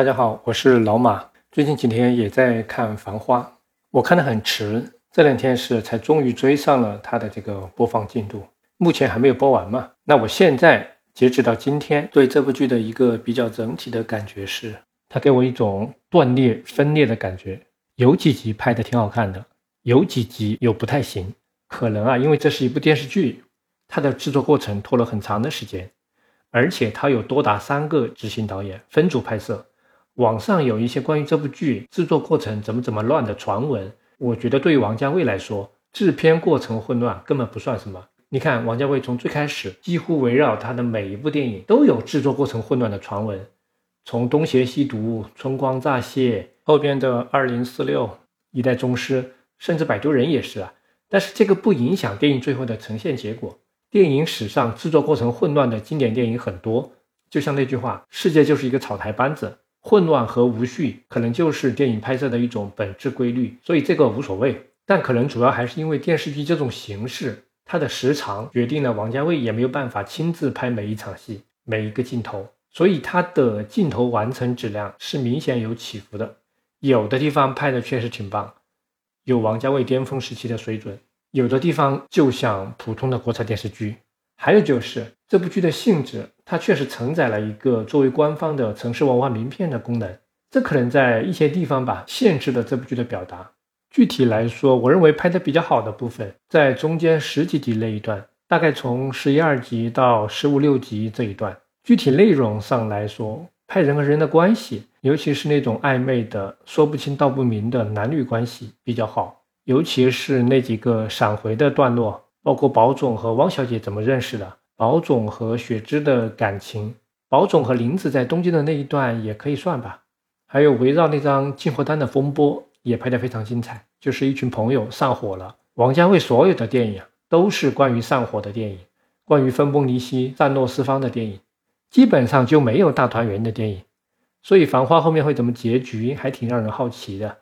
大家好，我是老马。最近几天也在看《繁花》，我看得很迟，这两天是才终于追上了它的这个播放进度。目前还没有播完嘛？那我现在截止到今天，对这部剧的一个比较整体的感觉是，它给我一种断裂、分裂的感觉。有几集拍的挺好看的，有几集又不太行。可能啊，因为这是一部电视剧，它的制作过程拖了很长的时间，而且它有多达三个执行导演分组拍摄。网上有一些关于这部剧制作过程怎么怎么乱的传闻，我觉得对于王家卫来说，制片过程混乱根本不算什么。你看，王家卫从最开始几乎围绕他的每一部电影都有制作过程混乱的传闻，从《东邪西毒》《春光乍泄》后边的《二零四六》《一代宗师》，甚至《摆渡人》也是啊。但是这个不影响电影最后的呈现结果。电影史上制作过程混乱的经典电影很多，就像那句话：“世界就是一个草台班子。”混乱和无序可能就是电影拍摄的一种本质规律，所以这个无所谓。但可能主要还是因为电视剧这种形式，它的时长决定了王家卫也没有办法亲自拍每一场戏、每一个镜头，所以他的镜头完成质量是明显有起伏的。有的地方拍的确实挺棒，有王家卫巅峰时期的水准；有的地方就像普通的国产电视剧。还有就是这部剧的性质，它确实承载了一个作为官方的城市文化名片的功能，这可能在一些地方吧限制了这部剧的表达。具体来说，我认为拍的比较好的部分在中间十几集那一段，大概从十一二集到十五六集这一段。具体内容上来说，拍人和人的关系，尤其是那种暧昧的、说不清道不明的男女关系比较好，尤其是那几个闪回的段落。包括宝总和汪小姐怎么认识的，宝总和雪芝的感情，宝总和林子在东京的那一段也可以算吧。还有围绕那张进货单的风波也拍得非常精彩，就是一群朋友上火了。王家卫所有的电影都是关于上火的电影，关于分崩离析、散落四方的电影，基本上就没有大团圆的电影。所以《繁花》后面会怎么结局，还挺让人好奇的。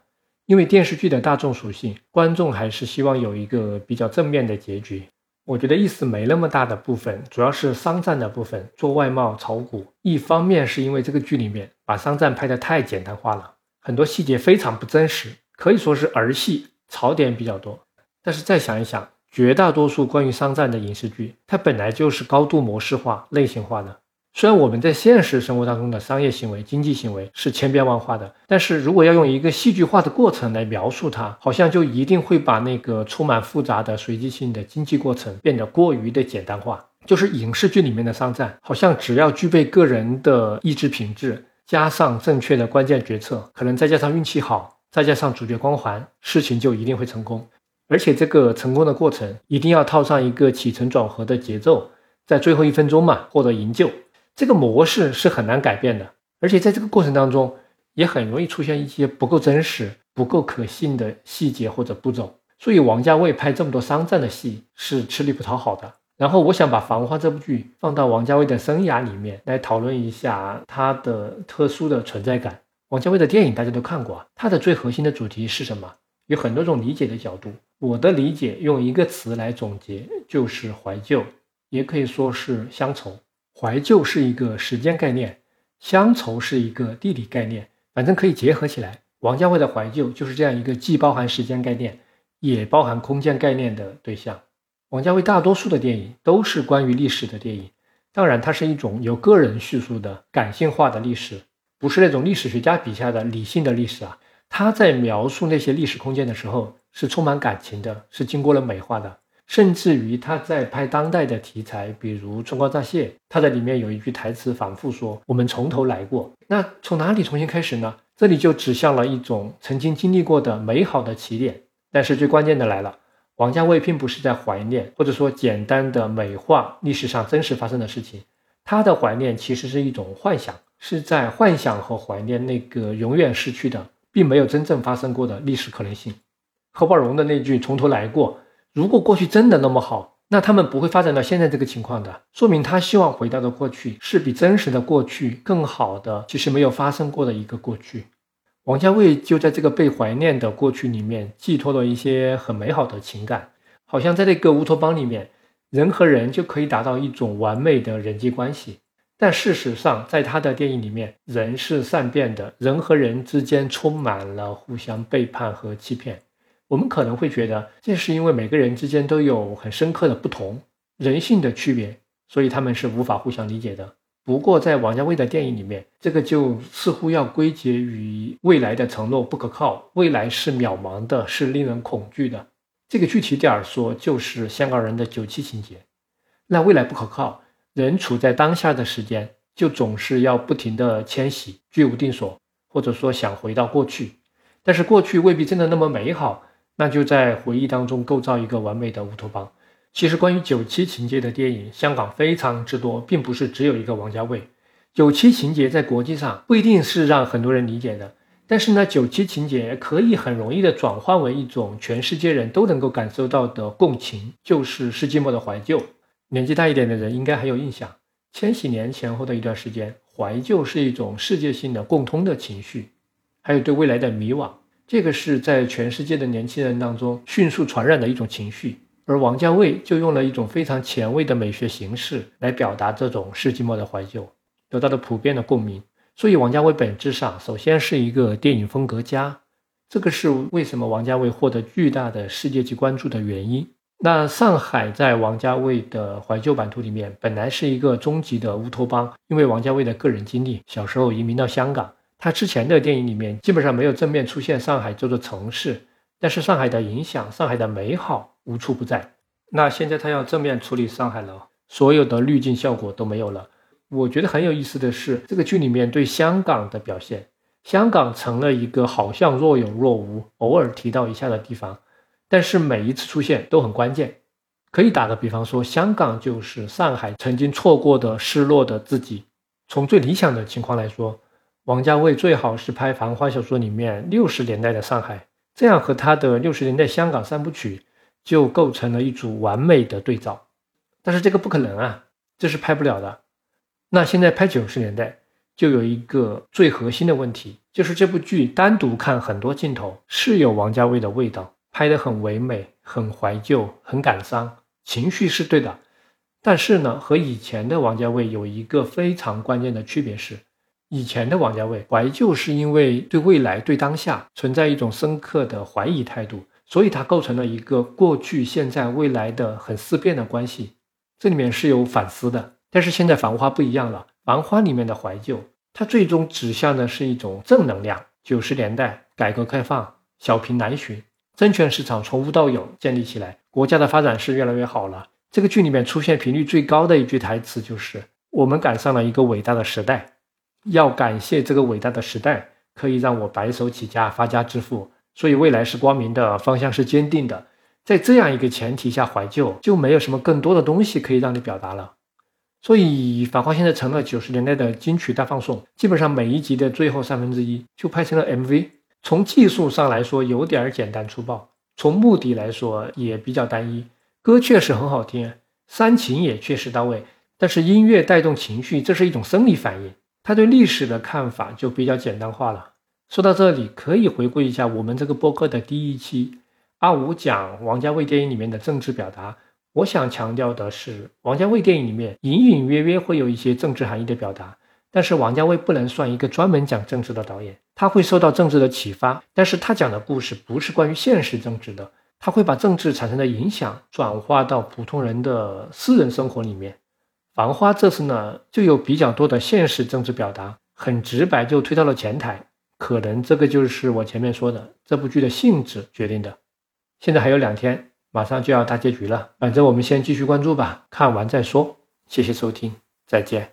因为电视剧的大众属性，观众还是希望有一个比较正面的结局。我觉得意思没那么大的部分，主要是商战的部分做外贸炒股。一方面是因为这个剧里面把商战拍得太简单化了，很多细节非常不真实，可以说是儿戏，槽点比较多。但是再想一想，绝大多数关于商战的影视剧，它本来就是高度模式化、类型化的。虽然我们在现实生活当中的商业行为、经济行为是千变万化的，但是如果要用一个戏剧化的过程来描述它，好像就一定会把那个充满复杂的随机性的经济过程变得过于的简单化。就是影视剧里面的商战，好像只要具备个人的意志品质，加上正确的关键决策，可能再加上运气好，再加上主角光环，事情就一定会成功。而且这个成功的过程一定要套上一个起承转合的节奏，在最后一分钟嘛获得营救。这个模式是很难改变的，而且在这个过程当中，也很容易出现一些不够真实、不够可信的细节或者步骤。所以王家卫拍这么多商战的戏是吃力不讨好的。然后我想把《繁花》这部剧放到王家卫的生涯里面来讨论一下他的特殊的存在感。王家卫的电影大家都看过啊，他的最核心的主题是什么？有很多种理解的角度。我的理解用一个词来总结，就是怀旧，也可以说是乡愁。怀旧是一个时间概念，乡愁是一个地理概念，反正可以结合起来。王家卫的怀旧就是这样一个既包含时间概念，也包含空间概念的对象。王家卫大多数的电影都是关于历史的电影，当然，它是一种由个人叙述的感性化的历史，不是那种历史学家笔下的理性的历史啊。他在描述那些历史空间的时候，是充满感情的，是经过了美化的。甚至于他在拍当代的题材，比如《春光乍泄》，他在里面有一句台词反复说：“我们从头来过。”那从哪里重新开始呢？这里就指向了一种曾经经历过的美好的起点。但是最关键的来了，王家卫并不是在怀念，或者说简单的美化历史上真实发生的事情，他的怀念其实是一种幻想，是在幻想和怀念那个永远逝去的，并没有真正发生过的历史可能性。何宝荣的那句“从头来过”。如果过去真的那么好，那他们不会发展到现在这个情况的。说明他希望回到的过去是比真实的过去更好的，其实没有发生过的一个过去。王家卫就在这个被怀念的过去里面寄托了一些很美好的情感，好像在那个乌托邦里面，人和人就可以达到一种完美的人际关系。但事实上，在他的电影里面，人是善变的，人和人之间充满了互相背叛和欺骗。我们可能会觉得，这是因为每个人之间都有很深刻的不同，人性的区别，所以他们是无法互相理解的。不过，在王家卫的电影里面，这个就似乎要归结于未来的承诺不可靠，未来是渺茫的，是令人恐惧的。这个具体点儿说，就是香港人的九七情节。那未来不可靠，人处在当下的时间，就总是要不停的迁徙，居无定所，或者说想回到过去，但是过去未必真的那么美好，那就在回忆当中构造一个完美的乌托邦。其实，关于九七情节的电影，香港非常之多，并不是只有一个王家卫。九七情节在国际上不一定是让很多人理解的，但是呢，九七情节可以很容易的转换为一种全世界人都能够感受到的共情，就是世纪末的怀旧。年纪大一点的人应该还有印象，千禧年前后的一段时间，怀旧是一种世界性的共通的情绪，还有对未来的迷惘，这个是在全世界的年轻人当中迅速传染的一种情绪。而王家卫就用了一种非常前卫的美学形式来表达这种世纪末的怀旧，得到了普遍的共鸣。所以，王家卫本质上首先是一个电影风格家，这个是为什么王家卫获得巨大的世界级关注的原因。那上海在王家卫的怀旧版图里面本来是一个终极的乌托邦，因为王家卫的个人经历，小时候移民到香港，他之前的电影里面基本上没有正面出现上海这座城市。但是上海的影响，上海的美好无处不在。那现在他要正面处理上海了，所有的滤镜效果都没有了。我觉得很有意思的是，这个剧里面对香港的表现，香港成了一个好像若有若无、偶尔提到一下的地方，但是每一次出现都很关键。可以打个比方说，香港就是上海曾经错过的、失落的自己。从最理想的情况来说，王家卫最好是拍繁花小说里面六十年代的上海。这样和他的六十年代香港三部曲就构成了一组完美的对照，但是这个不可能啊，这是拍不了的。那现在拍九十年代就有一个最核心的问题，就是这部剧单独看很多镜头是有王家卫的味道，拍得很唯美、很怀旧、很感伤，情绪是对的。但是呢，和以前的王家卫有一个非常关键的区别是。以前的王家卫怀旧是因为对未来、对当下存在一种深刻的怀疑态度，所以它构成了一个过去、现在、未来的很思辨的关系。这里面是有反思的。但是现在《繁花》不一样了，《繁花》里面的怀旧，它最终指向的是一种正能量。九十年代改革开放，小平南巡，证券市场从无到有建立起来，国家的发展是越来越好了。这个剧里面出现频率最高的一句台词就是：“我们赶上了一个伟大的时代。”要感谢这个伟大的时代，可以让我白手起家发家致富，所以未来是光明的，方向是坚定的。在这样一个前提下怀旧，就没有什么更多的东西可以让你表达了。所以《繁花》现在成了九十年代的金曲大放送，基本上每一集的最后三分之一就拍成了 MV。从技术上来说有点简单粗暴，从目的来说也比较单一。歌确实很好听，煽情也确实到位，但是音乐带动情绪，这是一种生理反应。他对历史的看法就比较简单化了。说到这里，可以回顾一下我们这个播客的第一期，阿五讲王家卫电影里面的政治表达。我想强调的是，王家卫电影里面隐隐约约会有一些政治含义的表达，但是王家卫不能算一个专门讲政治的导演，他会受到政治的启发，但是他讲的故事不是关于现实政治的，他会把政治产生的影响转化到普通人的私人生活里面。繁花这次呢，就有比较多的现实政治表达，很直白就推到了前台。可能这个就是我前面说的这部剧的性质决定的。现在还有两天，马上就要大结局了，反正我们先继续关注吧，看完再说。谢谢收听，再见。